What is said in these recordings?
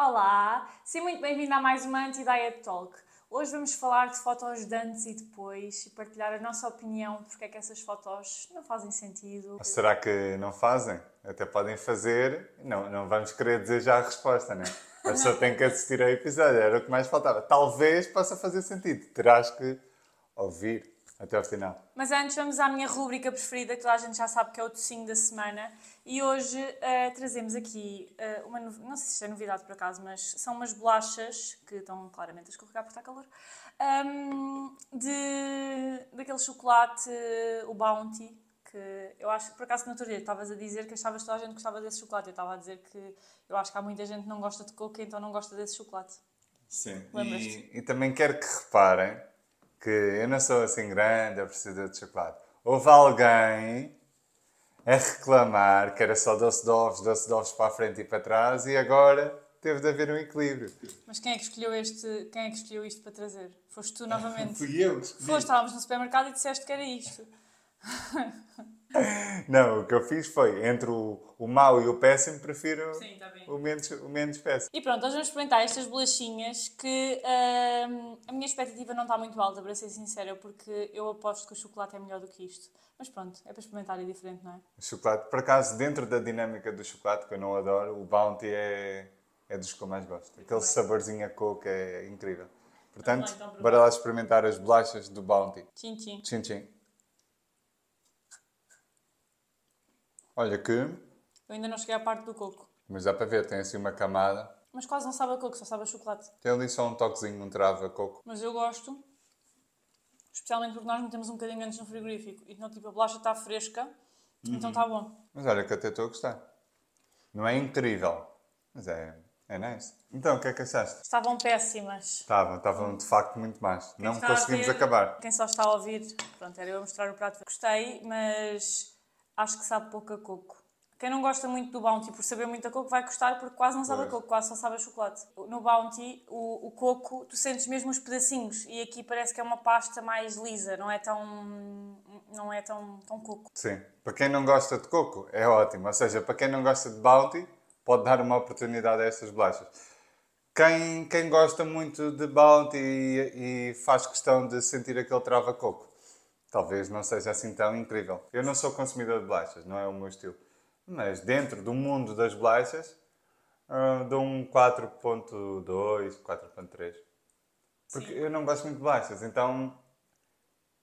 Olá, seja muito bem-vindo a mais uma Anti-Diet Talk. Hoje vamos falar de fotos de antes e depois e partilhar a nossa opinião porque é que essas fotos não fazem sentido. Ou será que não fazem? Até podem fazer, não, não vamos querer dizer já a resposta, não é? A pessoa tem que assistir ao episódio, era o que mais faltava. Talvez possa fazer sentido, terás que ouvir até ao final. Mas antes vamos à minha rúbrica preferida, que toda a gente já sabe que é o tocinho da semana. E hoje uh, trazemos aqui uh, uma, não sei se é novidade por acaso, mas são umas bolachas que estão claramente a escorregar porque está calor, um, de, daquele chocolate, o Bounty, que eu acho que por acaso no outro dia estavas a dizer que achavas que toda a gente gostava desse chocolate. Eu estava a dizer que eu acho que há muita gente que não gosta de coco, então não gosta desse chocolate. Sim. E, e também quero que reparem que eu não sou assim grande apreciador de chocolate. Houve alguém a reclamar que era só doce de ovos, doce de ovos para a frente e para trás e agora teve de haver um equilíbrio. Mas quem é que escolheu, este, quem é que escolheu isto para trazer? Foste tu novamente? Fui eu. Foste, estávamos no supermercado e disseste que era isto. Não, o que eu fiz foi, entre o, o mau e o péssimo, prefiro Sim, tá o, menos, o menos péssimo. E pronto, nós vamos experimentar estas bolachinhas que hum, a minha expectativa não está muito alta, para ser sincera, porque eu aposto que o chocolate é melhor do que isto. Mas pronto, é para experimentar e diferente, não é? O chocolate, por acaso, dentro da dinâmica do chocolate, que eu não adoro, o Bounty é, é dos que eu mais gosto. Aquele saborzinho a coco é incrível. Portanto, então, bora lá experimentar as bolachas do Bounty. Tchim, tchim. Tchim, tchim. Olha que, Eu ainda não cheguei à parte do coco. mas dá para ver, tem assim uma camada. Mas quase não sabe a coco, só sabe a chocolate. Tem ali só um toquezinho, um trava a coco. Mas eu gosto, especialmente porque nós metemos um bocadinho antes no frigorífico. E então, tipo, a bolacha está fresca, então está bom. Mas olha que até estou a gostar. Não é incrível, mas é, é nice. Então, o que é que achaste? Estavam péssimas. Estavam, estavam de facto muito más. Não está a conseguimos ver- acabar. Quem só está a ouvir, pronto, era eu a mostrar o prato. Gostei, mas acho que sabe pouco a coco. Quem não gosta muito do Bounty por saber muito a coco vai gostar porque quase não sabe a Pois. coco, quase só sabe a chocolate. No Bounty, o, o coco, tu sentes mesmo os pedacinhos e aqui parece que é uma pasta mais lisa, não é tão, não é tão, tão coco. Sim. Para quem não gosta de coco, é ótimo. Ou seja, para quem não gosta de Bounty, pode dar uma oportunidade a estas bolachas. Quem, quem gosta muito de Bounty e, e faz questão de sentir aquele trava-coco, talvez não seja assim tão incrível. Eu não sou consumidor de bolachas, não é o meu estilo. Mas dentro do mundo das bolachas, ah, dou um 4.2, 4.3. Porque eu não gosto muito de bolachas, então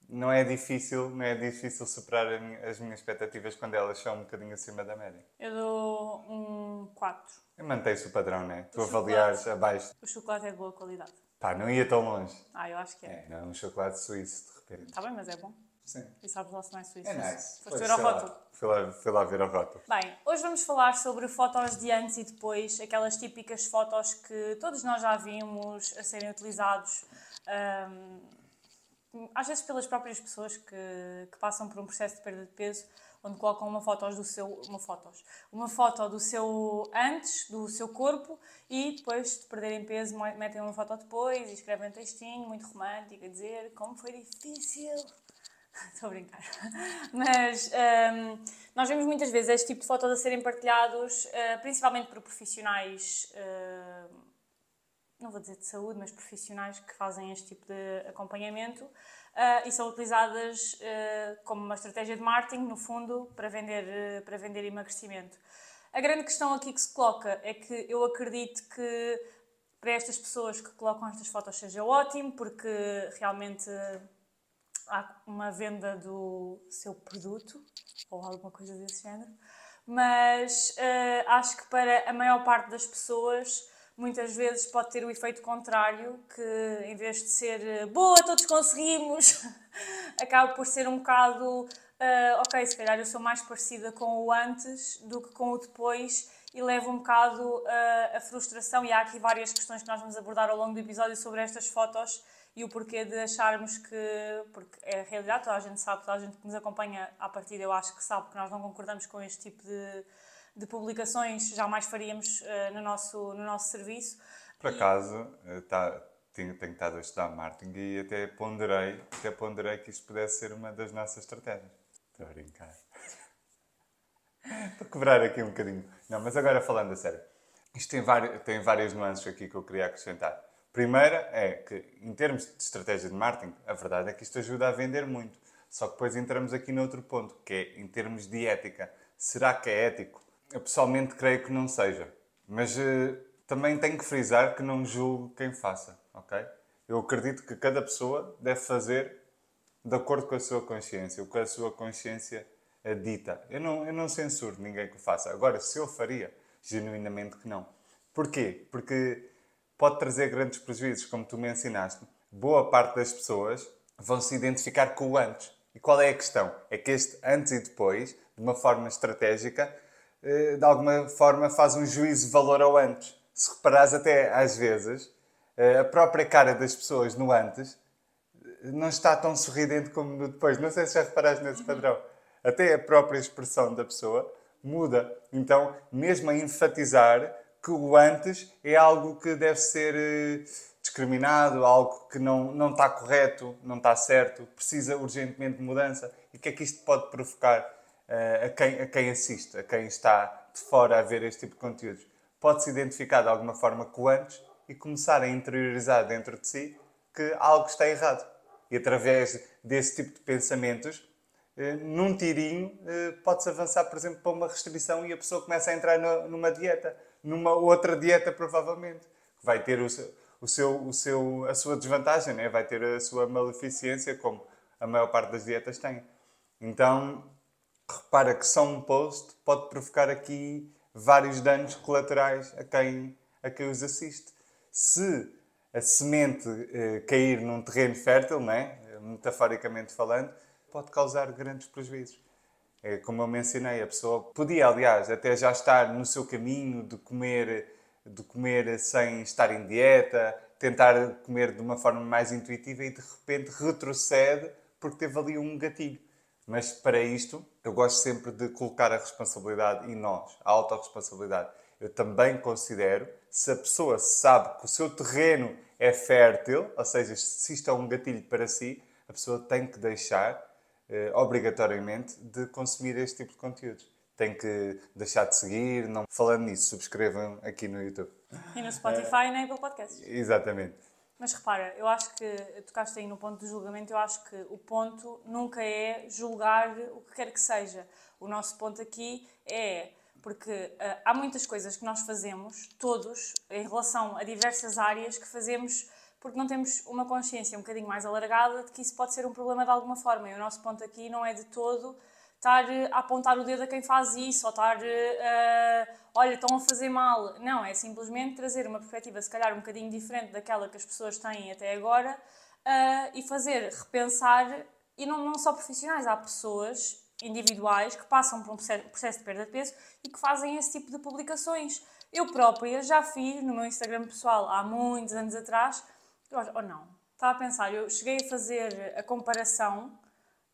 não é difícil, não é difícil superar as minhas expectativas quando elas são um bocadinho acima da média. Eu dou um 4. Mantém-se o padrão, não é? Tu avaliares abaixo. O chocolate é de boa qualidade. Pá, não ia tão longe. Ah, eu acho que é. É, não, um chocolate suíço, de repente. Está bem, mas é bom. Sim. E sabes lá se não é suíço. É nice. Foste ver ao rótulo. Fui lá, fui lá ver ao rótulo. Bem, hoje vamos falar sobre fotos de antes e depois, aquelas típicas fotos que todos nós já vimos a serem utilizados, hum, às vezes pelas próprias pessoas que, que passam por um processo de perda de peso, onde colocam uma foto do seu, uma fotos, uma foto do seu antes, do seu corpo, e depois de perderem peso metem uma foto depois e escrevem um textinho muito romântico a dizer como foi difícil. Estou a brincar. Mas hum, nós vemos muitas vezes este tipo de fotos a serem partilhados, eh, principalmente por profissionais, eh, não vou dizer de saúde, mas profissionais que fazem este tipo de acompanhamento eh, e são utilizadas eh, como uma estratégia de marketing, no fundo, para vender, eh, para vender emagrecimento. A grande questão aqui que se coloca é que eu acredito que para estas pessoas que colocam estas fotos seja ótimo, porque realmente há uma venda do seu produto ou alguma coisa desse género, mas acho que para a maior parte das pessoas muitas vezes pode ter o efeito contrário, que em vez de ser eh, boa, todos conseguimos, acaba por ser um bocado eh, ok, se calhar eu sou mais parecida com o antes do que com o depois e leva um bocado eh, a frustração e há aqui várias questões que nós vamos abordar ao longo do episódio sobre estas fotos e o porquê de acharmos que, porque é a realidade, toda a gente sabe, toda a gente que nos acompanha à partida, eu acho que sabe que nós não concordamos com este tipo de, de publicações, jamais faríamos eh, no, nosso, no nosso serviço. Por acaso, eh, tá, tenho, tenho estado a estudar marketing e até ponderei, até ponderei que isto pudesse ser uma das nossas estratégias. Estou a brincar. Para quebrar aqui um bocadinho. Não, mas agora falando a sério. isto tem, tem várias nuances aqui que eu queria acrescentar. Primeira é que, em termos de estratégia de marketing, a verdade é que isto ajuda a vender muito. Só que depois entramos aqui noutro ponto, que é em termos de ética. Será que é ético? Eu pessoalmente creio que não seja. Mas uh, também tenho que frisar que não julgo quem faça, ok? Eu acredito que cada pessoa deve fazer de acordo com a sua consciência, o que a sua consciência dita. Eu não, eu não censuro ninguém que o faça. Agora, se eu faria, genuinamente que não. Porquê? Porque pode trazer grandes prejuízos, como tu mencionaste. Boa parte das pessoas vão se identificar com o antes. E qual é a questão? É que este antes e depois, de uma forma estratégica, eh, de alguma forma faz um juízo de valor ao antes. Se reparares até às vezes, eh, a própria cara das pessoas no antes eh, não está tão sorridente como no depois. Não sei se já reparaste nesse padrão. Até a própria expressão da pessoa muda. Então, mesmo a enfatizar que o antes é algo que deve ser eh, discriminado, algo que não, não está correto, não está certo, precisa urgentemente de mudança. E o que é que isto pode provocar a, quem, a quem assiste, a quem está de fora a ver este tipo de conteúdos? Pode-se identificar de alguma forma com antes e começar a interiorizar dentro de si que algo está errado. E através desse tipo de pensamentos, eh, num tirinho, eh, pode-se avançar, por exemplo, para uma restrição e a pessoa começa a entrar numa dieta, numa outra dieta, provavelmente, que vai ter o seu, o seu, o seu, a sua desvantagem, né? vai ter a sua maleficência, como a maior parte das dietas tem. Então, repara que só um post pode provocar aqui vários danos colaterais a quem, a quem os assiste. Se a semente eh, cair num terreno fértil, né? metaforicamente falando, pode causar grandes prejuízos. É, como eu mencionei, a pessoa podia, aliás, até já estar no seu caminho de comer, de comer sem estar em dieta, tentar comer de uma forma mais intuitiva e de repente retrocede porque teve ali um gatilho. Mas para isto, eu gosto sempre de colocar a responsabilidade em nós, a autorresponsabilidade. Eu também considero, se a pessoa sabe que o seu terreno é fértil, ou seja, se isto é um gatilho para si, a pessoa tem que deixar eh, obrigatoriamente de consumir este tipo de conteúdos. Tem que deixar de seguir, não falando nisso, subscrevam aqui no YouTube. E no Spotify e na Apple Podcasts. Exatamente. Mas repara, eu acho que tocaste aí no ponto do julgamento, eu acho que o ponto nunca é julgar o que quer que seja. O nosso ponto aqui é porque uh, há muitas coisas que nós fazemos, todos, em relação a diversas áreas, que fazemos porque não temos uma consciência um bocadinho mais alargada de que isso pode ser um problema de alguma forma. E o nosso ponto aqui não é de todo estar a apontar o dedo a quem faz isso ou estar, uh, olha, estão a fazer mal. Não, é simplesmente trazer uma perspectiva, se calhar, um bocadinho diferente daquela que as pessoas têm até agora uh, e fazer repensar, e não, não só profissionais, há pessoas individuais que passam por um processo de perda de peso e que fazem esse tipo de publicações. Eu própria já fiz no meu Instagram pessoal há muitos anos atrás ou não, estava a pensar, eu cheguei a fazer a comparação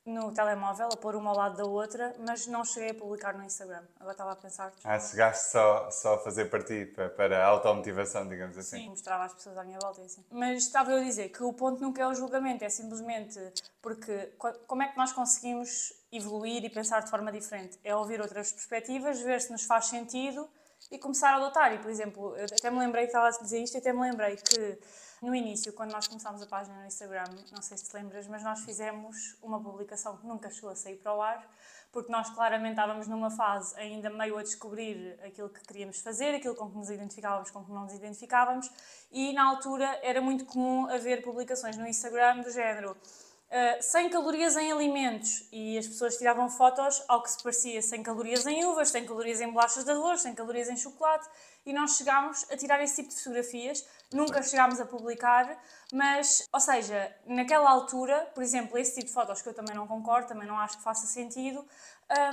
no telemóvel, a pôr uma ao lado da outra, mas não cheguei a publicar no Instagram. Agora estava a pensar. Ah, chegaste só, só a fazer partido para, para a automotivação, digamos assim. Sim, mostrava às pessoas à minha volta e assim. Mas estava eu a dizer que o ponto nunca é o julgamento, é simplesmente porque como é que nós conseguimos evoluir e pensar de forma diferente? É ouvir outras perspectivas, ver se nos faz sentido e começar a adotar. E, por exemplo, eu até me lembrei que estava a dizer isto e até me lembrei que no início, quando nós começámos a página no Instagram, não sei se te lembras, mas nós fizemos uma publicação que nunca chegou a sair para o ar, porque nós claramente estávamos numa fase ainda meio a descobrir aquilo que queríamos fazer, aquilo com que nos identificávamos, com que não nos identificávamos, e na altura era muito comum haver publicações no Instagram do género uh, 100 calorias em alimentos. E as pessoas tiravam fotos ao que se parecia 100 calorias em uvas, 100 calorias em bolachas de arroz, 100 calorias em chocolate. E nós chegámos a tirar esse tipo de fotografias, nunca chegámos a publicar, mas, ou seja, naquela altura, por exemplo, esse tipo de fotos que eu também não concordo, também não acho que faça sentido,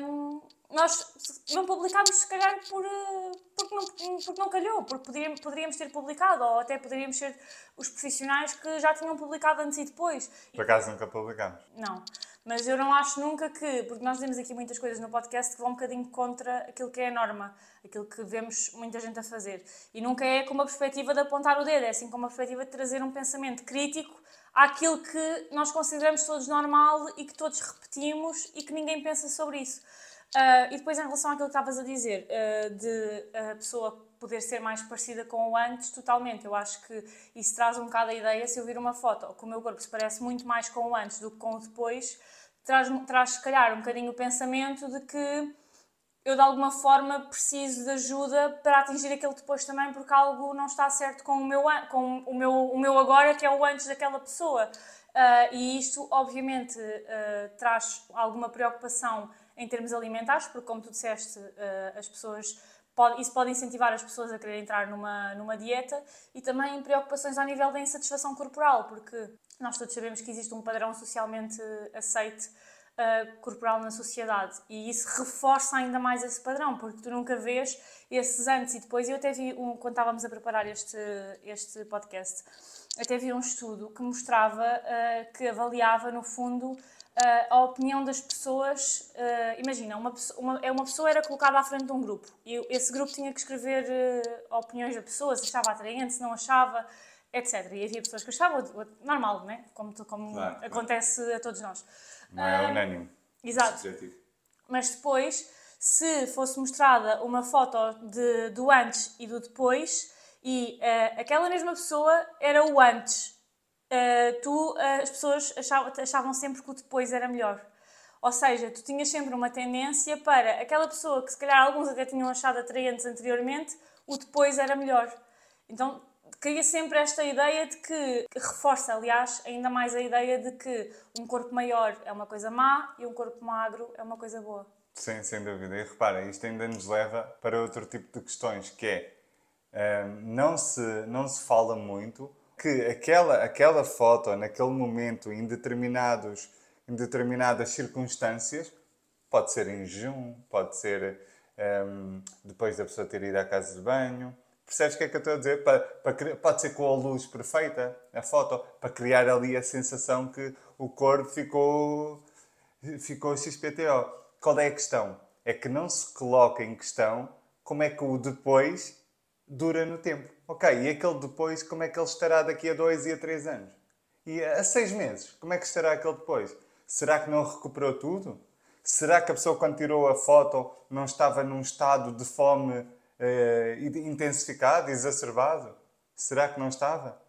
um, nós não publicámos se calhar por, eh, porque, não, porque não calhou, porque poderíamos, poderíamos ter publicado, ou até poderíamos ser os profissionais que já tinham publicado antes e depois. Por acaso nunca publicámos? Não, mas eu não acho nunca que, porque nós dizemos aqui muitas coisas no podcast que vão um bocadinho contra aquilo que é a norma, aquilo que vemos muita gente a fazer. E nunca é com uma perspectiva de apontar o dedo, é assim com uma perspectiva de trazer um pensamento crítico àquilo que nós consideramos todos normal e que todos repetimos e que ninguém pensa sobre isso. Uh, e depois, em relação àquilo que estavas a dizer, uh, de a pessoa poder ser mais parecida com o antes, totalmente. Eu acho que isso traz um bocado a ideia, se eu vir uma foto que o meu corpo se parece muito mais com o antes do que com o depois, traz, traz se calhar um bocadinho o pensamento de que eu de alguma forma preciso de ajuda para atingir aquele depois também, porque algo não está certo com o meu, com o meu, o meu agora, que é o antes daquela pessoa. Uh, e isto, obviamente, traz alguma preocupação em termos alimentares, porque, como tu disseste, uh, as pessoas isso pode incentivar as pessoas a querer entrar numa, numa dieta e também preocupações ao nível da insatisfação corporal, porque nós todos sabemos que existe um padrão socialmente aceite uh, corporal na sociedade e isso reforça ainda mais esse padrão, porque tu nunca vês esses antes e depois. Eu até vi, um, quando estávamos a preparar este, este podcast, até vi um estudo que mostrava uh, que avaliava, no fundo, uh, a opinião das pessoas. Uh, imagina, uma, uma, é uma pessoa era colocada à frente de um grupo e esse grupo tinha que escrever uh, opiniões da pessoa, se achava atraente, se não achava, etc. E havia pessoas que achavam, normal, né? como, como claro, acontece claro. a todos nós. Não é unânime. Exato. Mas depois, se fosse mostrada uma foto de, do antes e do depois, e aquela mesma pessoa era o antes uh, tu, uh, as pessoas achavam, achavam sempre que o depois era melhor. Ou seja, tu tinhas sempre uma tendência para aquela pessoa que se calhar alguns até tinham achado atraentes anteriormente, o depois era melhor. Então cria sempre esta ideia de que, que, reforça, aliás, ainda mais a ideia de que um corpo maior é uma coisa má e um corpo magro é uma coisa boa. Sim, sem dúvida. E repara, isto ainda nos leva para outro tipo de questões, que é um, não, se, não se fala muito que aquela, aquela foto, naquele momento, em, determinados, em determinadas circunstâncias, pode ser em jejum, pode ser um, ehm, depois da pessoa ter ido à casa de banho. Percebes o que é que eu estou a dizer? Para, para, pode ser com a luz perfeita, a foto, para criar ali a sensação que o corpo ficou, ficou XPTO. Qual é a questão? É que não se coloca em questão como é que o depois dura no tempo. Ok, e aquele depois, como é que ele estará daqui a dois e a três anos? E a seis meses, como é que estará aquele depois? Será que não recuperou tudo? Será que a pessoa, quando tirou a foto, não estava num estado de fome eh, intensificado, exacerbado? Será que não estava?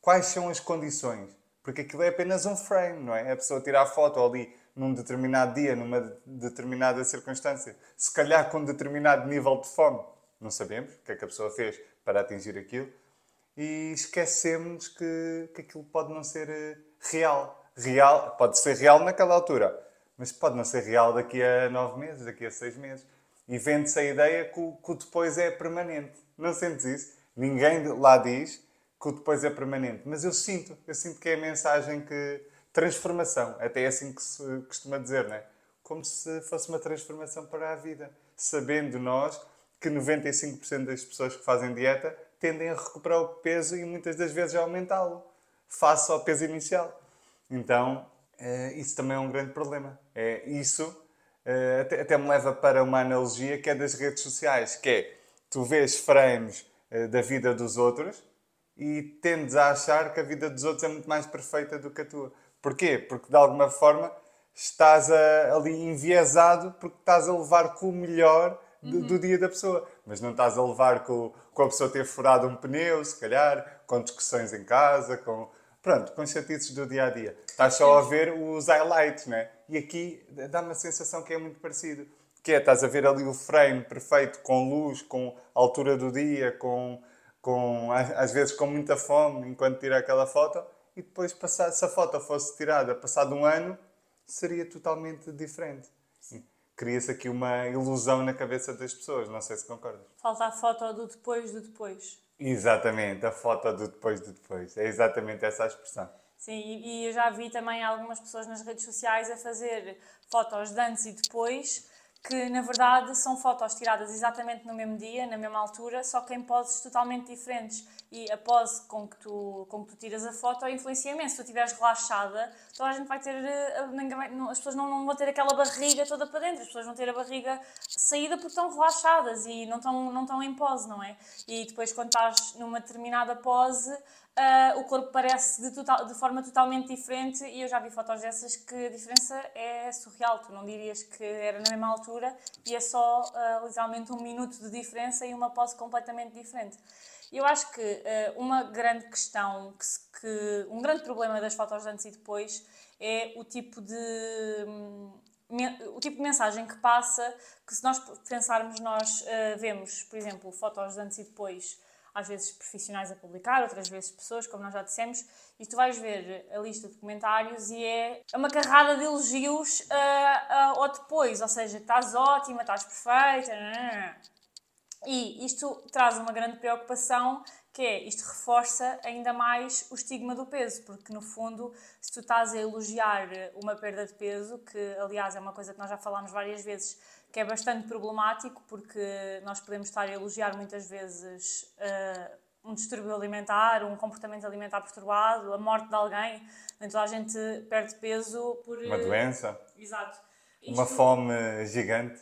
Quais são as condições? Porque aquilo é apenas um frame, não é? A pessoa tirar a foto ali num determinado dia, numa determinada circunstância, se calhar com um determinado nível de fome. Não sabemos o que é que a pessoa fez para atingir aquilo e esquecemos que, que aquilo pode não ser eh, real. Real, pode ser real naquela altura, mas pode não ser real daqui a nove meses, daqui a seis meses. E vende-se a ideia que o, que o depois é permanente. Não sentes isso? Ninguém lá diz que o depois é permanente, mas eu sinto, eu sinto que é a mensagem que transformação, até é assim que se costuma dizer, não é? Como se fosse uma transformação para a vida, sabendo nós que 95% das pessoas que fazem dieta tendem a recuperar o peso e muitas das vezes a aumentá-lo, face ao peso inicial. Então, eh, isso também é um grande problema. É, isso eh, até, me leva para uma analogia que é das redes sociais, que é, tu vês frames eh, da vida dos outros e tendes a achar que a vida dos outros é muito mais perfeita do que a tua. Porquê? Porque de alguma forma estás a, ali enviesado porque estás a levar com o melhor do, do, dia da pessoa. Mas não estás a levar com, com a pessoa ter furado um pneu, se calhar, com discussões em casa, com. Pronto, com chatices do dia a dia. Estás só a ver os highlights, né? E aqui dá-me a sensação que é muito parecido. Que é, estás a ver ali o frame perfeito, com luz, com altura do dia, com, com às vezes com muita fome, enquanto tira aquela foto, e depois, passar, se a foto fosse tirada passado um ano, seria totalmente diferente cria-se aqui uma ilusão na cabeça das pessoas. Não sei se concordas. Falta a foto do depois do depois. Exatamente, a foto do depois do depois. É exatamente essa a expressão. Sim, e eu já vi também algumas pessoas nas redes sociais a fazer fotos de antes e depois que na verdade são fotos tiradas exatamente no mesmo dia, na mesma altura, só que em poses totalmente diferentes. E a pose com que tu, com que tu tiras a foto influencia imenso. Se tu estiveres relaxada, toda a gente vai ter. Eh, as pessoas não vão ter aquela barriga toda para dentro, as pessoas vão ter a barriga saída porque estão relaxadas e não estão, não estão em pose, não é? E depois, quando estás numa determinada pose, uh, o corpo parece de, total, de forma totalmente diferente. E eu já vi fotos dessas que a diferença é surreal. Tu não dirias que era na mesma altura e é só uh, literalmente um minuto de diferença e uma pose completamente diferente. Eu acho que uh, uma grande questão, que, que, um grande problema das fotos de antes e depois é o tipo de um, o tipo de mensagem que passa, que se nós pensarmos, nós uh, vemos, por exemplo, fotos de antes e depois, às vezes profissionais a publicar, outras vezes pessoas, como nós já dissemos, e tu vais ver a lista de comentários e é uma carrada de elogios uh, uh, ao depois, ou seja, estás ótima, estás perfeita, e isto traz uma grande preocupação que é, isto reforça ainda mais o estigma do peso, porque no fundo, se tu estás a elogiar uma perda de peso, que aliás é uma coisa que nós já falámos várias vezes, que é bastante problemático, porque nós podemos estar a elogiar muitas vezes uh, um distúrbio alimentar, um comportamento alimentar perturbado, a morte de alguém, então a gente perde peso por... Uma doença. Exato. Isto... Uma fome gigante,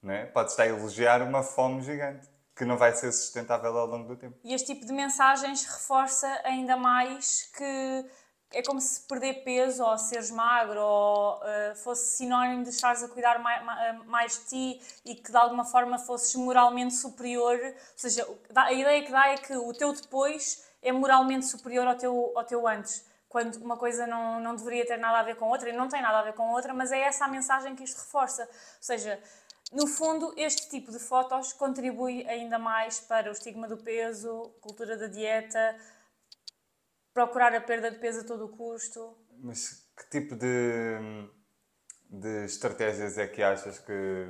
não é? Pode estar a elogiar uma fome gigante que não vai ser sustentável ao longo do tempo. E este tipo de mensagens reforça ainda mais que é como se perder peso ou seres magro ou uh, fosse sinónimo de estares a cuidar mais, mais, de ti e que de alguma forma fosses moralmente superior. Ou seja, a ideia que dá é que o teu depois é moralmente superior ao teu, ao teu antes. Quando uma coisa não, não deveria ter nada a ver com outra e não tem nada a ver com outra, mas é essa a mensagem que isto reforça. Ou seja, no fundo, este tipo de fotos contribui ainda mais para o estigma do peso, cultura da dieta, procurar a perda de peso a todo o custo. Mas que tipo de, de estratégias é que achas que,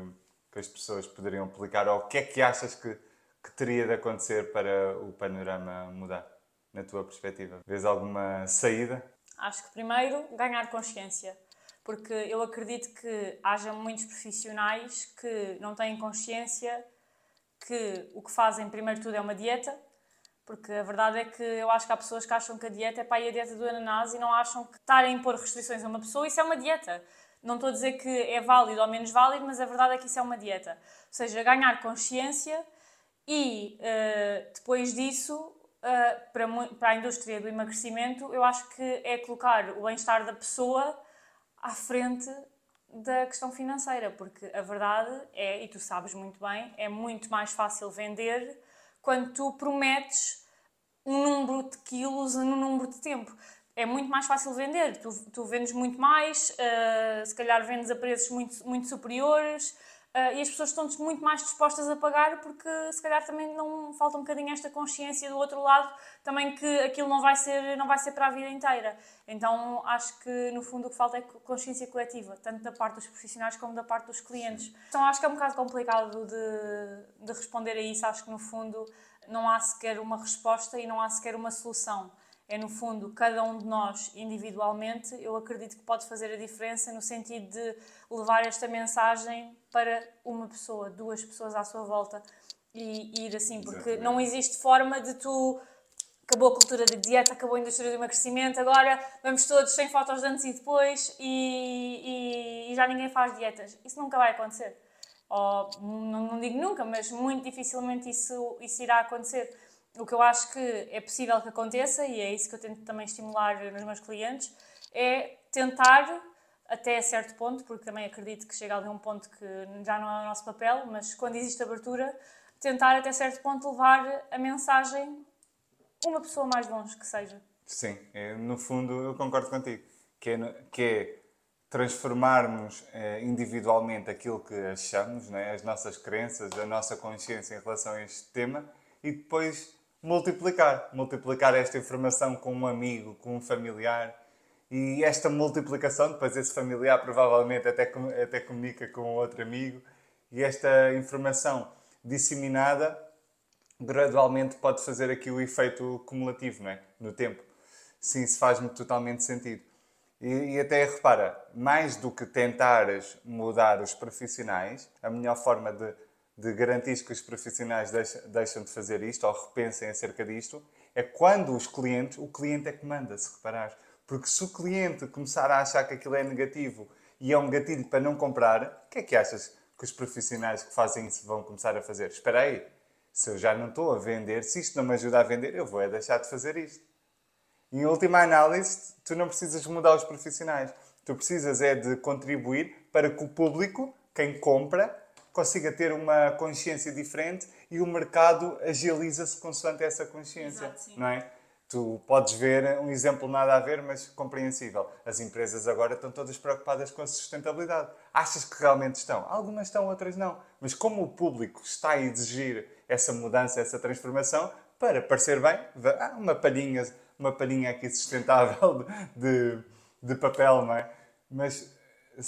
que as pessoas poderiam aplicar? Ou o que é que achas que, que teria de acontecer para o panorama mudar, na tua perspectiva? Vês alguma saída? Acho que primeiro ganhar consciência porque eu acredito que haja muitos profissionais que não têm consciência que o que fazem, primeiro tudo, é uma dieta, porque a verdade é que eu acho que há pessoas que acham que a dieta é para ir a dieta do ananás e não acham que estarem a impor restrições a uma pessoa, isso é uma dieta. Não estou a dizer que é válido ou menos válido, mas a verdade é que isso é uma dieta. Ou seja, ganhar consciência e uh, depois disso, uh, para, para a indústria do emagrecimento, eu acho que é colocar o bem-estar da pessoa à frente da questão financeira, porque a verdade é, e tu sabes muito bem, é muito mais fácil vender quando tu prometes um número de quilos num número de tempo. É muito mais fácil vender, tu, tu vendes muito mais, uh, se calhar vendes a preços muito, muito superiores, e as pessoas estão muito mais dispostas a pagar porque se calhar também não falta um bocadinho esta consciência do outro lado também que aquilo não vai ser não vai ser para a vida inteira. Então acho que no fundo o que falta é consciência coletiva tanto da parte dos profissionais como da parte dos clientes. Então acho que é um bocado complicado de, de responder a isso. Acho que no fundo não há sequer uma resposta e não há sequer uma solução é no fundo cada um de nós individualmente, eu acredito que pode fazer a diferença no sentido de levar esta mensagem para uma pessoa, duas pessoas à sua volta e, ir assim, porque Exatamente. não existe forma de tu acabou a cultura da dieta, acabou a indústria do emagrecimento, agora vamos todos sem fotos de antes e depois e, e, e já ninguém faz dietas. Isso nunca vai acontecer. Ou, não, não digo nunca, mas muito dificilmente isso, isso irá acontecer o que eu acho que é possível que aconteça, e é isso que eu tento também estimular nos meus clientes, é tentar, até certo ponto, porque também acredito que chega ali um ponto que já não é o nosso papel, mas quando existe abertura, tentar até certo ponto levar a mensagem uma pessoa mais longe que seja. Sim, é, no fundo eu concordo contigo, que é, que é transformarmos é, individualmente aquilo que achamos, né, as nossas crenças, a nossa consciência em relação a este tema e depois multiplicar. Multiplicar esta informação com um amigo, com um familiar. E esta multiplicação, depois esse familiar provavelmente até, até comunica com outro amigo. E esta informação disseminada gradualmente pode fazer aqui o efeito cumulativo não é? no tempo. Sim, isso faz-me totalmente sentido. E, e, até repara, mais do que tentares mudar os profissionais, a melhor forma de de garantir que os profissionais deixam de fazer isto ou repensem acerca disto, é quando os clientes, o cliente é que manda, se reparares. Porque se o cliente começar a achar que aquilo é negativo e é um gatilho para não comprar, o que é que achas que os profissionais que fazem isso vão começar a fazer? Espera aí, se eu já não estou a vender, se isto não me ajuda a vender, eu vou é deixar de fazer isto. Em última análise, tu não precisas mudar os profissionais. Tu precisas é de contribuir para que o público quem compra consiga ter uma consciência diferente e o mercado agiliza-se consoante essa consciência, Exato, não é? Tu podes ver um exemplo nada a ver, mas compreensível. As empresas agora estão todas preocupadas com a sustentabilidade. Achas que realmente estão? Algumas estão, outras não. Mas como o público está a exigir essa mudança, essa transformação, para parecer bem, ah, uma palhinha, uma palhinha aqui sustentável de, de papel, não é? Mas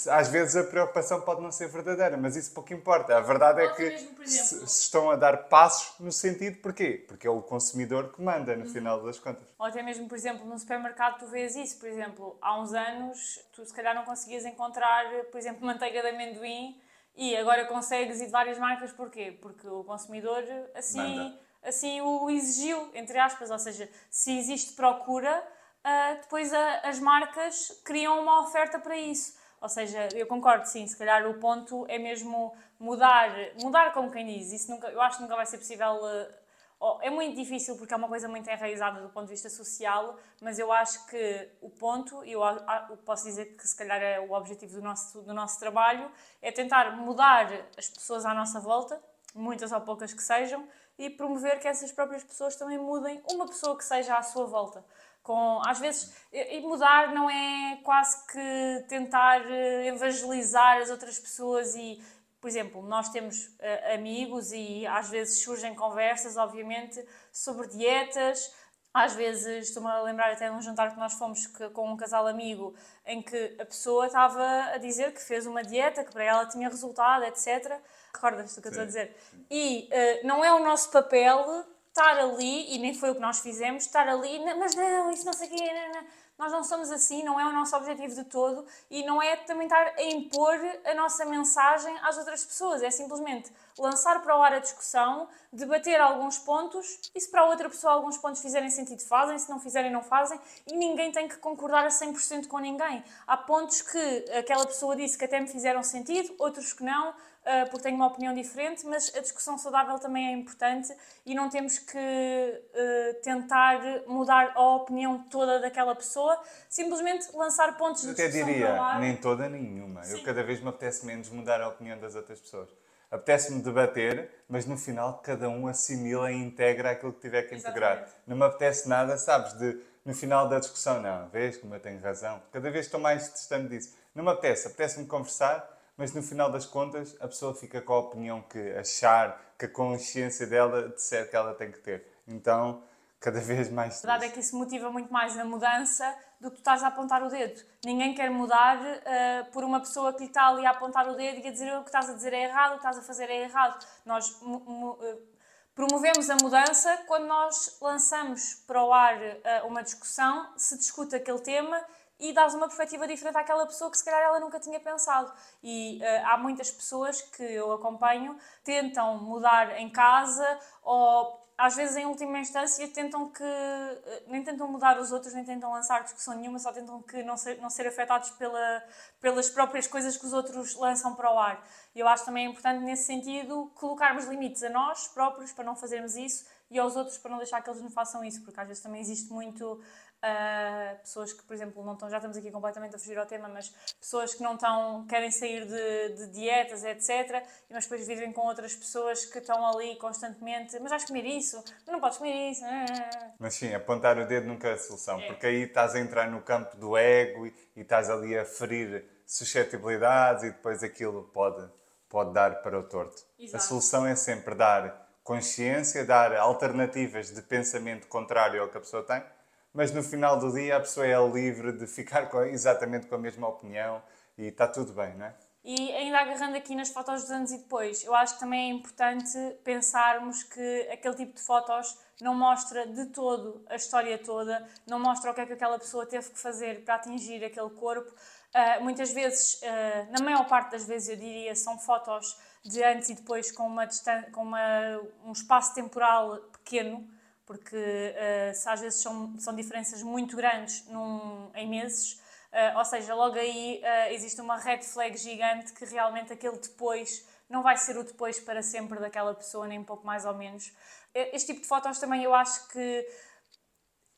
às vezes a preocupação pode não ser verdadeira, mas isso pouco importa. A verdade é que mesmo, se, se estão a dar passos no sentido porquê? Porque é o consumidor que manda Uhum. no final das contas. Ou até mesmo, por exemplo, no supermercado tu vês isso. Por exemplo, há uns anos tu se calhar não conseguias encontrar, por exemplo, manteiga de amendoim e agora consegues e de várias marcas. Porquê? Porque o consumidor assim, Manda. assim o exigiu, entre aspas. Ou seja, se existe procura, ah, depois as marcas criam uma oferta para isso. Ou seja, eu concordo, sim, se calhar o ponto é mesmo mudar, mudar como quem diz. Isso nunca, eu acho que nunca vai ser possível Oh, É muito difícil porque é uma coisa muito enraizada do ponto de vista social, mas eu acho que o ponto, e eu posso dizer que se calhar é o objetivo do nosso, do nosso trabalho, é tentar mudar as pessoas à nossa volta, muitas ou poucas que sejam, e promover que essas próprias pessoas também mudem uma pessoa que seja à sua volta. Com, às vezes, e mudar não é quase que tentar eh, evangelizar as outras pessoas e, por exemplo, nós temos eh, amigos e às vezes surgem conversas, obviamente, sobre dietas. Às vezes, estou-me a lembrar até de um jantar que nós fomos que- com um casal amigo em que a pessoa estava a dizer que fez uma dieta, que para ela tinha resultado, etc. Recordas-te do que eu estou a dizer? E eh, não é o nosso papel estar ali, e nem foi o que nós fizemos, estar ali, "Não, mas não, isso não sei o quê, não, não." nós não somos assim, não é o nosso objetivo de todo, e não é também estar a impor a nossa mensagem às outras pessoas, é simplesmente lançar para o ar a discussão, debater alguns pontos, e se para outra pessoa alguns pontos fizerem sentido, fazem, se não fizerem, não fazem, e ninguém tem que concordar a 100% com ninguém. Há pontos que aquela pessoa disse que até me fizeram sentido, outros que não, porque tenho uma opinião diferente, mas a discussão saudável também é importante e não temos que ah, tentar mudar a opinião toda daquela pessoa, simplesmente lançar pontos de Eu até discussão diria, nem toda, nenhuma. Eu Sim. cada vez me apetece menos mudar a opinião das outras pessoas. Apetece-me debater, mas no final cada um assimila e integra aquilo que tiver que integrar. Exatamente. Não me apetece nada, sabes, de no final da discussão, não, vês como eu tenho razão. Cada vez estou mais distante disso. Não me apetece, apetece-me conversar, mas no final das contas a pessoa fica com a opinião que achar, que a consciência dela disser que ela tem que ter. Então, cada vez mais. A verdade é que isso motiva muito mais a mudança do que tu estás a apontar o dedo. Ninguém quer mudar ah, por uma pessoa que lhe está ali a apontar o dedo e a dizer o que estás a dizer é errado, o que estás a fazer é errado. Nós ah, promovemos a mudança quando nós lançamos para o ar ah, uma discussão, se discute aquele tema e dás uma perspectiva diferente àquela pessoa que se calhar ela nunca tinha pensado. E ah, há muitas pessoas que eu acompanho tentam mudar em casa ou às vezes em última instância tentam que eh, nem tentam mudar os outros nem tentam lançar discussão nenhuma só tentam que não ser não ser afetados pela pelas próprias coisas que os outros lançam para o ar eu acho também importante nesse sentido colocarmos limites a nós próprios para não fazermos isso e aos outros para não deixar que eles nos façam isso porque às vezes também existe muito ah, pessoas que por exemplo não estão já estamos aqui completamente a fugir ao tema mas pessoas que não estão querem sair de, de dietas etc mas depois vivem com outras pessoas que estão ali constantemente mas vais comer isso não podes comer isso ah." Mas sim, apontar o dedo nunca é a solução, É. porque aí estás a entrar no campo do ego e, e estás ali a ferir suscetibilidades e depois aquilo pode, pode dar para o torto. A Exato. solução é sempre dar consciência, dar alternativas de pensamento contrário ao que a pessoa tem, mas no final do dia a pessoa é livre de ficar com- exatamente com a mesma opinião e está tudo bem, não é? E ainda agarrando aqui nas fotos dos anos e depois, eu acho que também é importante pensarmos que aquele tipo de fotos não mostra de todo a história toda, não mostra o que é que aquela pessoa teve que fazer para atingir aquele corpo. Ah, muitas vezes, ah, na maior parte das vezes, eu diria, são fotos de antes e depois com, uma com uma, um espaço temporal pequeno, porque se às vezes são, são diferenças muito grandes num, em meses. Uh, ou seja, logo aí uh, existe uma red flag gigante que realmente aquele depois não vai ser o depois para sempre daquela pessoa, nem pouco mais ou menos. Este tipo de fotos também eu acho que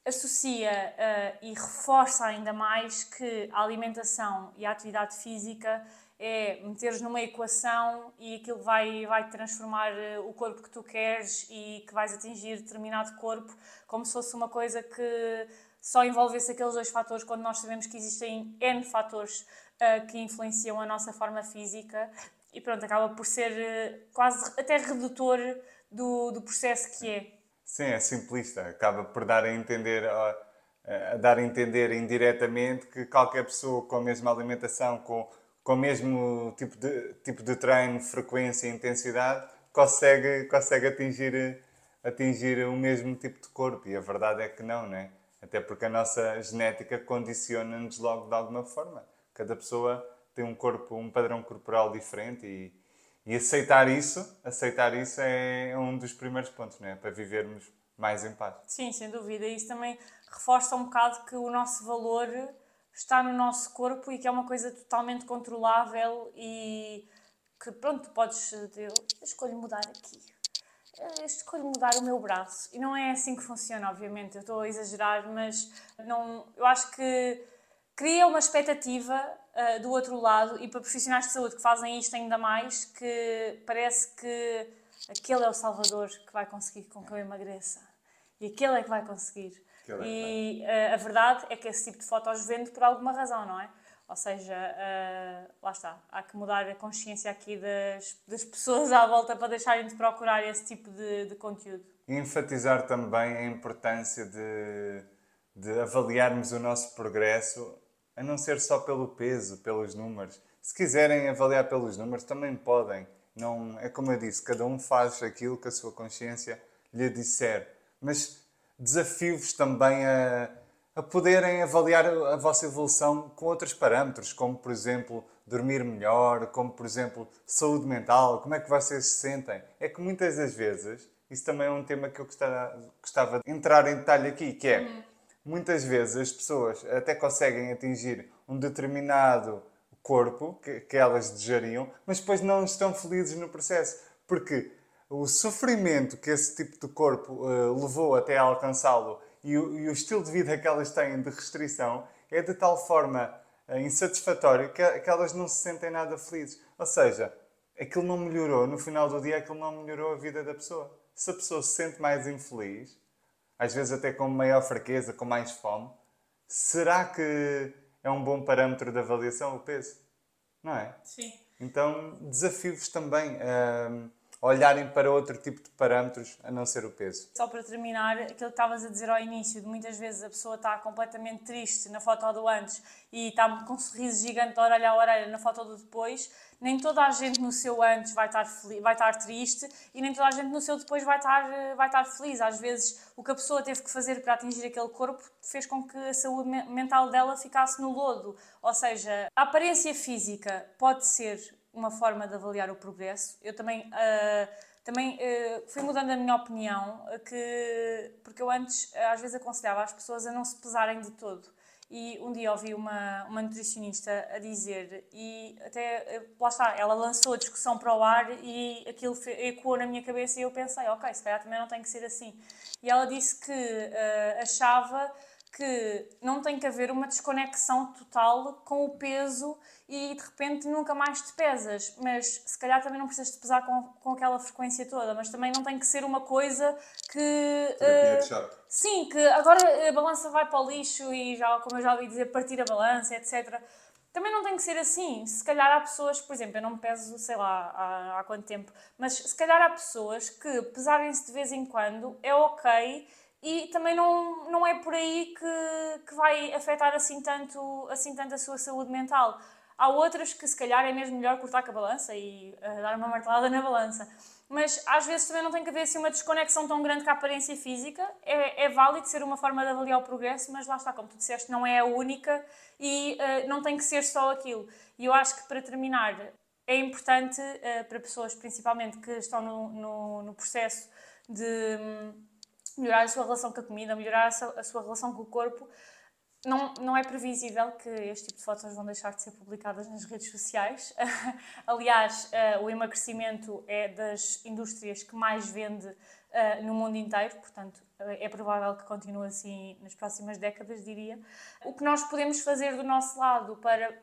associa uh, e reforça ainda mais que a alimentação e a atividade física é meteres numa equação e aquilo vai, vai transformar eh, o corpo que tu queres e que vais atingir determinado corpo, como se fosse uma coisa que só envolvesse aqueles dois fatores, quando nós sabemos que existem N fatores uh, que influenciam a nossa forma física. E pronto, acaba por ser uh, quase até redutor do, do processo que é. Sim, é simplista. Acaba por dar a entender, a, a dar a entender indiretamente que qualquer pessoa com a mesma alimentação, com, com o mesmo tipo de, tipo de treino, frequência e intensidade, consegue, consegue atingir, atingir o mesmo tipo de corpo. E a verdade é que não, né? Até porque a nossa genética condiciona-nos logo de alguma forma. Cada pessoa tem um corpo, um padrão corporal diferente e, e aceitar isso, aceitar isso é um dos primeiros pontos, né? Para vivermos mais em paz. Sim, sem dúvida. Isso também reforça um bocado que o nosso valor está no nosso corpo e que é uma coisa totalmente controlável e que pronto, podes eu escolho mudar aqui eh, escolho mudar o meu braço. E não é assim que funciona, obviamente. Eu estou a exagerar, mas não, eu acho que cria uma expectativa uh, do outro lado e para profissionais de saúde que fazem isto ainda mais, que parece que aquele é o salvador que vai conseguir com que eu emagreça. E aquele é que vai conseguir. E uh, a verdade é que esse tipo de fotos vende por alguma razão, não é? Ou seja, uh, lá está, há que mudar a consciência aqui das, das pessoas à volta para deixarem de procurar esse tipo de, de conteúdo. E enfatizar também a importância de, de avaliarmos o nosso progresso, a não ser só pelo peso, pelos números. Se quiserem avaliar pelos números, também podem. Não, é como eu disse, cada um faz aquilo que a sua consciência lhe disser. Mas desafio-vos também a a poderem avaliar a vossa evolução com outros parâmetros, como por exemplo dormir melhor, como por exemplo saúde mental, como é que vocês se sentem. É que muitas das vezes, isso também é um tema que eu gostava, gostava de entrar em detalhe aqui, que é muitas vezes as pessoas até conseguem atingir um determinado corpo que, que elas desejariam, mas depois não estão felizes no processo, porque o sofrimento que esse tipo de corpo uh, levou até alcançá-lo e o, e o estilo de vida que elas têm de restrição é de tal forma uh, insatisfatório que, que elas não se sentem nada felizes. Ou seja, aquilo não melhorou, no final do dia, aquilo não melhorou a vida da pessoa. Se a pessoa se sente mais infeliz, às vezes até com maior fraqueza, com mais fome, será que é um bom parâmetro de avaliação o peso? Não é? Sim. Então, desafio-vos também. Uh, olharem para outro tipo de parâmetros a não ser o peso. Só para terminar, aquilo que estavas a dizer ao início, de muitas vezes a pessoa está completamente triste na foto do antes e está com um sorriso gigante de orelha a orelha na foto do depois, nem toda a gente no seu antes vai estar, vai estar triste e nem toda a gente no seu depois vai estar, vai estar feliz. Às vezes o que a pessoa teve que fazer para atingir aquele corpo fez com que a saúde mental dela ficasse no lodo. Ou seja, a aparência física pode ser uma forma de avaliar o progresso. Eu também, uh, também uh, fui mudando a minha opinião, que, porque eu antes às vezes aconselhava as pessoas a não se pesarem de todo. E um dia ouvi uma, uma nutricionista a dizer, e até lá está, ela lançou a discussão para o ar e aquilo ecoou na minha cabeça e eu pensei, ok, se calhar também não tem que ser assim. E ela disse que uh, achava que não tem que haver uma desconexão total com o peso e de repente nunca mais te pesas, mas se calhar também não precisas te pesar com, com aquela frequência toda, mas também não tem que ser uma coisa que. Uh, sim, que agora a balança vai para o lixo e já, como eu já ouvi dizer, partir a balança, etc. Também não tem que ser assim. Se calhar há pessoas, por exemplo, eu não me peso, sei lá, há, há quanto tempo, mas se calhar há pessoas que pesarem-se de vez em quando é ok e também não, não é por aí que, que vai afetar assim tanto, assim tanto a sua saúde mental. Há outras que se calhar é mesmo melhor cortar com a balança e uh, dar uma martelada na balança. Mas às vezes também não tem que haver assim, uma desconexão tão grande com a aparência física. É, é válido ser uma forma de avaliar o progresso, mas lá está, como tu disseste, não é a única e uh, não tem que ser só aquilo. E eu acho que para terminar, é importante uh, para pessoas principalmente que estão no, no, no processo de um, melhorar a sua relação com a comida, melhorar a sua, relação com o corpo, não, não é previsível que este tipo de fotos vão deixar de ser publicadas nas redes sociais. Aliás, uh, o emagrecimento é das indústrias que mais vende uh, no mundo inteiro, portanto, uh, é provável que continue assim nas próximas décadas, diria. O que nós podemos fazer do nosso lado para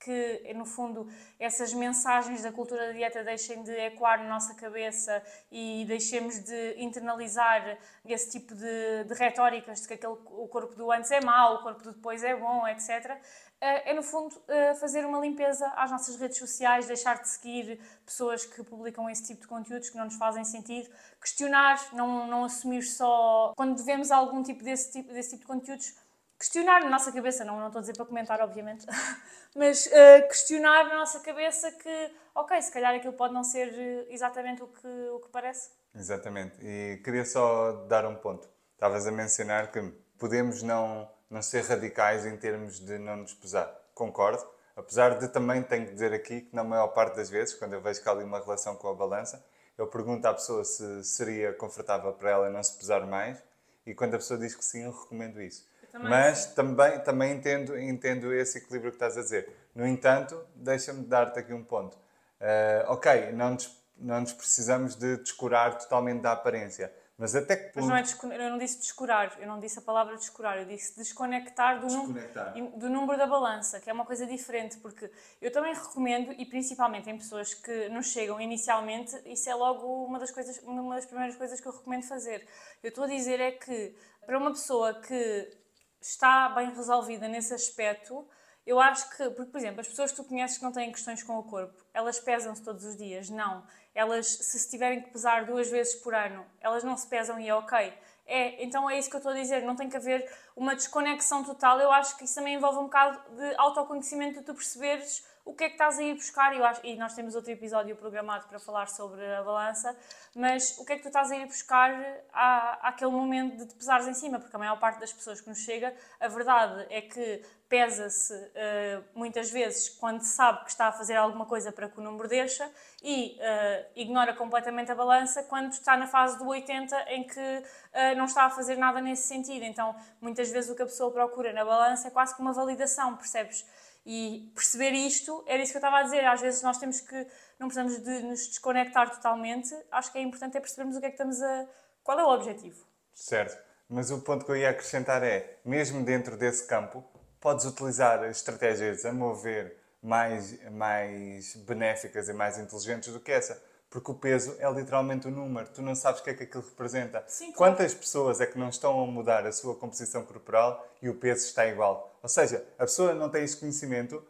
que, no fundo, essas mensagens da cultura da dieta deixem de ecoar na nossa cabeça e deixemos de internalizar esse tipo de, de retóricas de que aquele, o corpo do antes é mau, o corpo do depois é bom, etc. Eh, é, no fundo, eh, fazer uma limpeza às nossas redes sociais, deixar de seguir pessoas que publicam esse tipo de conteúdos que não nos fazem sentido, questionar, não, não assumir só. Quando vemos algum tipo desse tipo, desse tipo de conteúdos, questionar na nossa cabeça, não, não estou a dizer para comentar, obviamente, mas uh, questionar na nossa cabeça que, ok, se calhar aquilo pode não ser exatamente o que, o que parece. Exatamente. E queria só dar um ponto. Estavas a mencionar que podemos não não ser radicais em termos de não nos pesar. Concordo, apesar de também tenho que dizer aqui que na maior parte das vezes, quando eu vejo que há ali uma relação com a balança, eu pergunto à pessoa se seria confortável para ela não se pesar mais e quando a pessoa diz que sim, eu recomendo isso. Mas sim. também, também entendo, entendo esse equilíbrio que estás a dizer. No entanto, deixa-me dar-te aqui um ponto. Uh, ok, não nos, não nos precisamos de descurar totalmente da aparência, mas até que ponto... Mas não é eu não disse descurar, eu não disse a palavra descurar, eu disse desconectar do, desconectar. Num... do número da balança, que é uma coisa diferente, porque eu também recomendo, e principalmente em pessoas que nos chegam inicialmente, isso é logo uma das, coisas, uma das primeiras coisas que eu recomendo fazer. Eu estou a dizer é que, para uma pessoa que está bem resolvida nesse aspecto, eu acho que, porque, por exemplo, as pessoas que tu conheces que não têm questões com o corpo, elas pesam-se todos os dias? Não elas, se se tiverem que pesar duas vezes por ano, elas não se pesam e é ok. É, então é isso que eu estou a dizer, não tem que haver uma desconexão total. Eu acho que isso também envolve um bocado de autoconhecimento, de tu perceberes o que é que estás a ir buscar. Eu acho, e nós temos outro episódio programado para falar sobre a balança, mas o que é que tu estás a ir buscar à, àquele momento de te pesares em cima? Porque a maior parte das pessoas que nos chega, a verdade é que pesa-se uh, muitas vezes quando sabe que está a fazer alguma coisa para que o número deixa e uh, ignora completamente a balança quando está na fase do 80 em que uh, não está a fazer nada nesse sentido. Então, muitas vezes o que a pessoa procura na balança é quase que uma validação, percebes? E perceber isto, era isso que eu estava a dizer, às vezes nós temos que, não precisamos de nos desconectar totalmente, acho que é importante é percebermos o que é que estamos a... qual é o objetivo. Certo, mas o ponto que eu ia acrescentar é, mesmo dentro desse campo, podes utilizar estratégias, a meu ver, mais, mais benéficas e mais inteligentes do que essa. Porque o peso é literalmente um número, tu não sabes o que é que aquilo representa. Sim, claro. Quantas pessoas é que não estão a mudar a sua composição corporal e o peso está igual? Ou seja, a pessoa não tem esse conhecimento,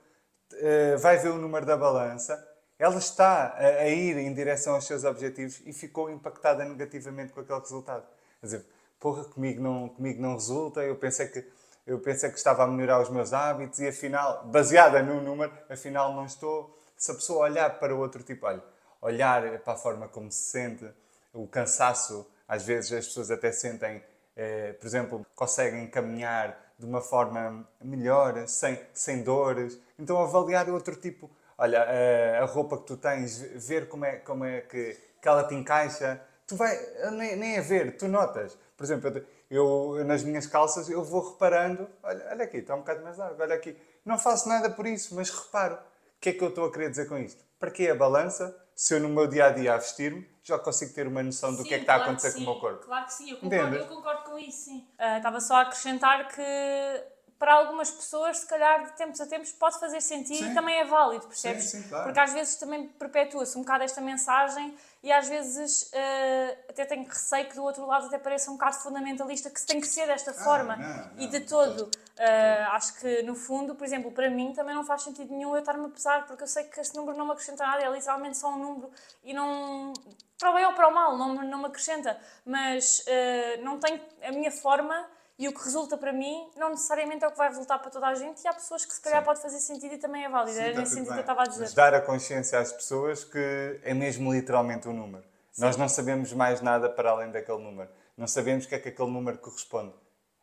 eh, vai ver o número da balança, ela está a ir em direção aos seus objetivos e ficou impactada negativamente com aquele resultado. Quer dizer, porra, comigo não, comigo não resulta, eu pensei que eu pensei que estava a melhorar os meus hábitos e afinal, baseada no número, afinal não estou. Se a pessoa olhar para o outro tipo, olha, olhar para a forma como se sente, o cansaço, às vezes as pessoas até sentem, eh, por exemplo, conseguem caminhar de uma forma melhor, sem, sem dores. Então avaliar outro tipo, olha, eh, a roupa que tu tens, ver como é, como é que, que ela te encaixa. Tu vai, nem, nem a ver, tu notas. Por exemplo, eu, eu, nas minhas calças, eu vou reparando, olha, olha aqui, está um bocado mais largo, olha aqui. Não faço nada por isso, mas reparo. O que é que eu estou a querer dizer com isto? Para que a balança, se eu no meu dia a dia a vestir-me, já consigo ter uma noção do sim, que é que está claro a acontecer com o meu corpo? Claro que sim, eu concordo, eu concordo com isso, sim. Uh, estava só a acrescentar que para algumas pessoas, se calhar, de tempos a tempos, pode fazer sentido sim. e também é válido, percebes? Sim, sim, claro. Porque às vezes também perpetua-se um bocado esta mensagem e às vezes uh, até tenho receio que do outro lado até pareça um bocado fundamentalista que se tem que ser desta ah, forma. Não, não, e de todo, uh, acho que no fundo, por exemplo, para mim também não faz sentido nenhum eu estar-me a pesar, porque eu sei que este número não me acrescenta nada, é literalmente só um número e não. para o bem ou para o mal, não, não me acrescenta. Mas uh, não tenho a minha forma e o que resulta para mim não necessariamente é o que vai resultar para toda a gente e há pessoas que se calhar Sim. pode fazer sentido e também é válido. Sim, é nesse sentido bem. que eu estava a dizer. Mas dar a consciência às pessoas que é mesmo literalmente um número. Sim. Nós não sabemos mais nada para além daquele número. Não sabemos o que é que aquele número corresponde.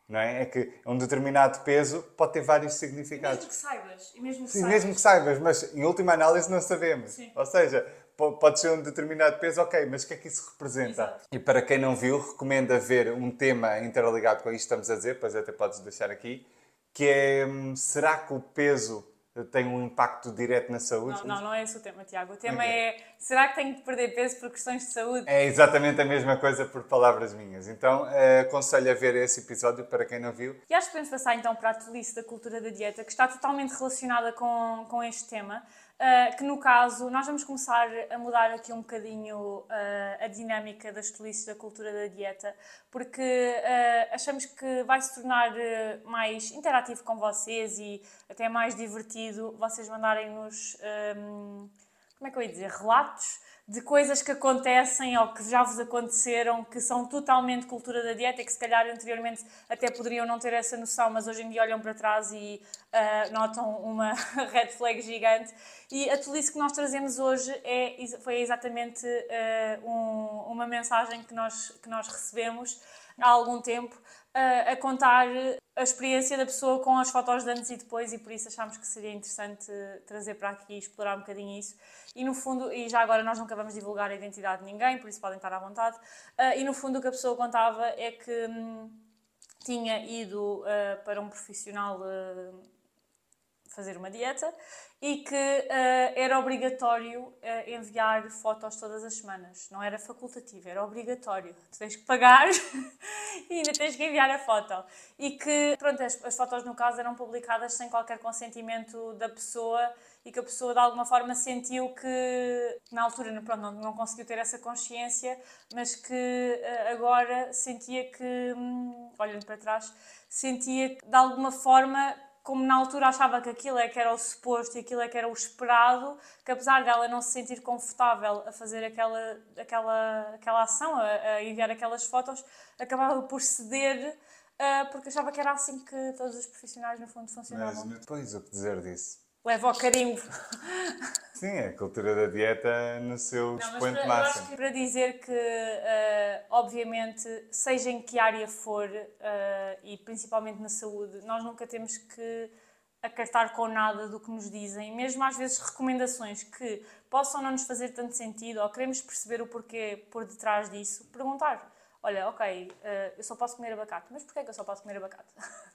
Não é? é que um determinado peso pode ter vários significados. E mesmo que saibas. E mesmo que Sim, saibas. mesmo que saibas, mas em última análise não sabemos. Ou seja, pode ser um determinado peso, ok, mas o que é que isso representa? Exato. E para quem não viu, recomendo ver um tema interligado com isto que estamos a dizer, depois até podes deixar aqui, que é, hum, será que o peso tem um impacto direto na saúde. Não, não, não é esse o tema, Tiago. O tema okay. é: será que tenho de perder peso por questões de saúde? É exatamente a mesma coisa por palavras minhas. Então, eh, aconselho a ver esse episódio para quem não viu. E acho que podemos passar então para a tolice da cultura da dieta, que está totalmente relacionada com, com este tema. Uh, que no caso, nós vamos começar a mudar aqui um bocadinho uh, a dinâmica das tolices da cultura da dieta, porque uh, achamos que vai se tornar mais interativo com vocês e até mais divertido vocês mandarem-nos, um, como é que eu ia dizer, relatos de coisas que acontecem ou que já vos aconteceram, que são totalmente cultura da dieta e que se calhar anteriormente até poderiam não ter essa noção, mas hoje em dia olham para trás e uh, notam uma red flag gigante. E a tolice que nós trazemos hoje é, foi exatamente uh, um, uma mensagem que nós, que nós recebemos há algum tempo a contar a experiência da pessoa com as fotos de antes e depois e por isso achámos que seria interessante trazer para aqui e explorar um bocadinho isso. E no fundo, e já agora nós nunca vamos divulgar a identidade de ninguém, por isso podem estar à vontade. Uh, e no fundo o que a pessoa contava é que hum, tinha ido uh, para um profissional uh, fazer uma dieta e que uh, era obrigatório uh, enviar fotos todas as semanas. Não era facultativo, era obrigatório. Tu tens que pagar e ainda tens que enviar a foto. E que, pronto, as, as, fotos no caso eram publicadas sem qualquer consentimento da pessoa e que a pessoa de alguma forma sentiu que, na altura, pronto, não, não conseguiu ter essa consciência, mas que uh, agora sentia que, hum, olhando para trás, sentia que de alguma forma como na altura achava que aquilo é que era o suposto e aquilo é que era o esperado, que apesar dela não se sentir confortável a fazer aquela, aquela, aquela ação, a, a enviar aquelas fotos, acabava por ceder uh, porque achava que era assim que todos os profissionais no fundo funcionavam. Mas depois o que dizer disso? Leva ao carimbo. Sim, a cultura da dieta no seu não, expoente para, máximo. Acho que para dizer que, uh, obviamente, seja em que área for, uh, e principalmente na saúde, nós nunca temos que acartar com nada do que nos dizem, mesmo às vezes recomendações que possam não nos fazer tanto sentido ou queremos perceber o porquê por detrás disso, perguntar. Olha, ok, uh, eu só posso comer abacate, mas porquê é que eu só posso comer abacate?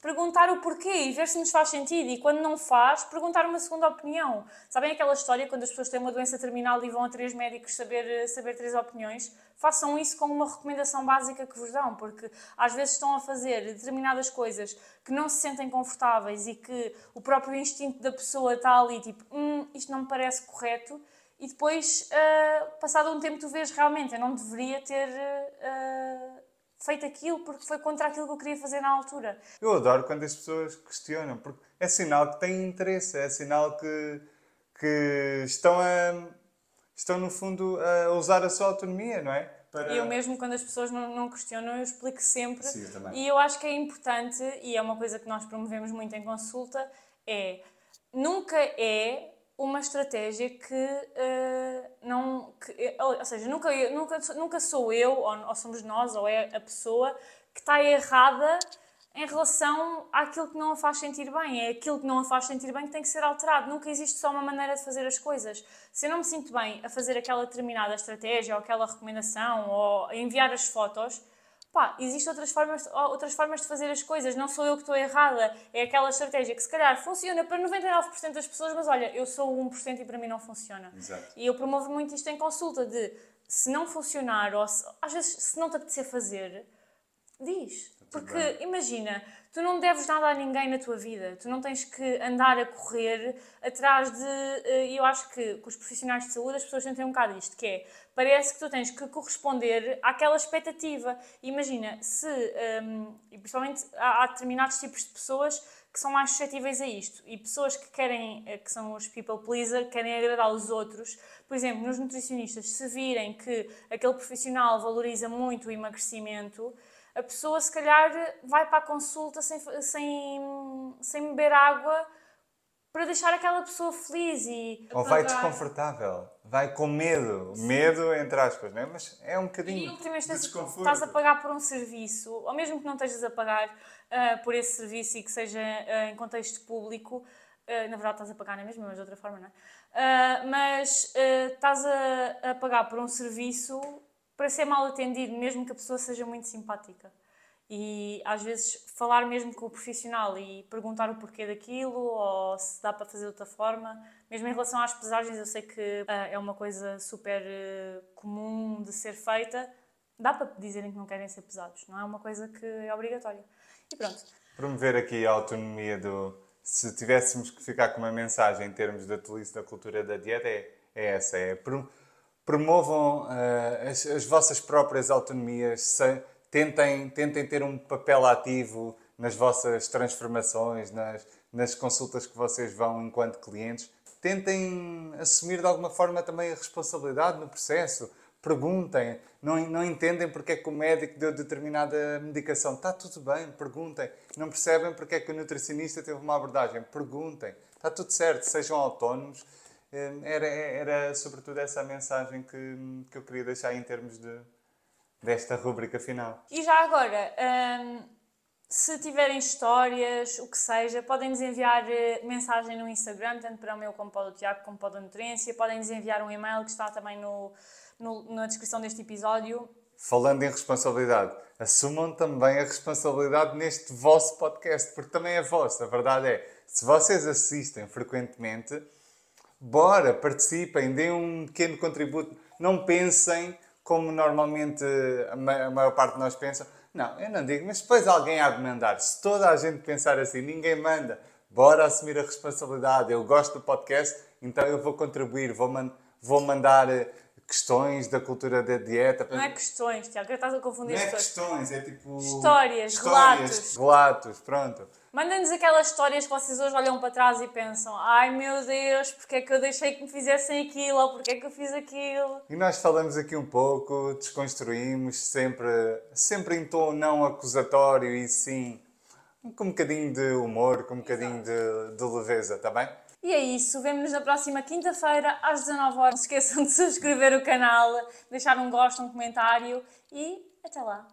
perguntar o porquê e ver se nos faz sentido. E quando não faz, perguntar uma segunda opinião. Sabem aquela história quando as pessoas têm uma doença terminal e vão a três médicos saber, saber três opiniões? Façam isso com uma recomendação básica que vos dão, porque às vezes estão a fazer determinadas coisas que não se sentem confortáveis e que o próprio instinto da pessoa está ali, tipo, hum, isto não me parece correto. E depois, uh, passado um tempo, tu vês realmente, eu não deveria ter. Uh, feito aquilo porque foi contra aquilo que eu queria fazer na altura. Eu adoro quando as pessoas questionam, porque é sinal que têm interesse, é sinal que, que estão, a, estão, no fundo, a usar a sua autonomia, não é? Para... Eu mesmo, quando as pessoas não, não questionam, eu explico sempre. Sim, eu. E eu acho que é importante, e é uma coisa que nós promovemos muito em consulta, é nunca é uma estratégia que uh, não. Que, eh, ou seja, nunca, nunca, nunca sou eu, ou, ou, somos nós, ou é a pessoa que está errada em relação àquilo que não a faz sentir bem. É aquilo que não a faz sentir bem que tem que ser alterado. Nunca existe só uma maneira de fazer as coisas. Se eu não me sinto bem a fazer aquela determinada estratégia, ou aquela recomendação, ou a enviar as fotos pá, existem outras formas, outras formas de fazer as coisas, não sou eu que estou errada, é aquela estratégia que se calhar funciona para 99% das pessoas, mas olha, eu sou 1% e para mim não funciona. Exato. E eu promovo muito isto em consulta, de se não funcionar, ou se, às vezes se não te apetecer fazer, diz. Porque imagina, tu não deves nada a ninguém na tua vida, tu não tens que andar a correr atrás de. Eh, eu acho que com os profissionais de saúde as pessoas sentem um bocado isto, que é parece que tu tens que corresponder àquela expectativa. Imagina, se. Um, e principalmente há, há determinados tipos de pessoas que são mais suscetíveis a isto. E pessoas que querem, eh, que são os people pleaser, querem agradar os outros. Por exemplo, nos nutricionistas, se virem que aquele profissional valoriza muito o emagrecimento, a pessoa se calhar vai para a consulta sem, sem, sem beber água para deixar aquela pessoa feliz e... Ou vai desconfortável, vai com medo, Sim. medo entre aspas, não é? Mas é um bocadinho e, de desconforto. Estás a pagar por um serviço, ou mesmo que não estejas a pagar uh, por esse serviço e que seja uh, em contexto público, uh, na verdade estás a pagar na mesma, mas de outra forma, não é? mas estás a, a pagar por um serviço para ser mal atendido, mesmo que a pessoa seja muito simpática. E às vezes falar mesmo com o profissional e perguntar o porquê daquilo ou se dá para fazer de outra forma. Mesmo em relação às pesagens, eu sei que uh, é uma coisa super uh, comum de ser feita. Dá para dizerem que não querem ser pesados, não é uma coisa que é obrigatória. E pronto. Promover aqui a autonomia do. Se tivéssemos que ficar com uma mensagem em termos da tolice da cultura da dieta, é, é essa: é promovam uh, as, as, vossas próprias autonomias, se, tentem, tentem ter um papel ativo nas vossas transformações, nas, nas consultas que vocês vão enquanto clientes. Tentem assumir de alguma forma também a responsabilidade no processo. Perguntem, não, não entendem porque é que o médico deu determinada medicação. Está tudo bem, perguntem. Não percebem porque é que o nutricionista teve uma abordagem. Perguntem. Está tudo certo, sejam autónomos era, era sobretudo essa a mensagem que, que eu queria deixar em termos de, desta rúbrica final. E já agora, hum, se tiverem histórias, o que seja, podem-nos enviar eh, mensagem no Instagram, tanto para o meu como para o do Tiago, como para o da Nutriência. Podem-nos enviar um e-mail que está também no, no, na descrição deste episódio. Falando em responsabilidade, assumam também a responsabilidade neste vosso podcast, porque também é vosso. A verdade é, se vocês assistem frequentemente, bora, participem, deem um pequeno contributo. Não pensem como normalmente a maior parte de nós pensa. Não, eu não digo, mas depois alguém há de mandar. Se toda a gente pensar assim, ninguém manda. Bora assumir a responsabilidade. Eu gosto do podcast, então eu vou contribuir, vou, man vou mandar eh, questões da cultura da dieta. Não é questões, Tiago, estás a confundir Não é questões, é tipo. Histórias, histórias relatos. Relatos, pronto. Mandem-nos aquelas histórias que vocês hoje olham para trás e pensam: ai meu Deus, porque é que eu deixei que me fizessem aquilo ou porque é que eu fiz aquilo. E nós falamos aqui um pouco, desconstruímos, sempre, sempre em tom não acusatório e sim com um bocadinho de humor, com um bocadinho de, de leveza, está bem? E é isso, vemo-nos na próxima quinta-feira às 19 horas. Não se esqueçam de subscrever o canal, deixar um gosto, um comentário e até lá.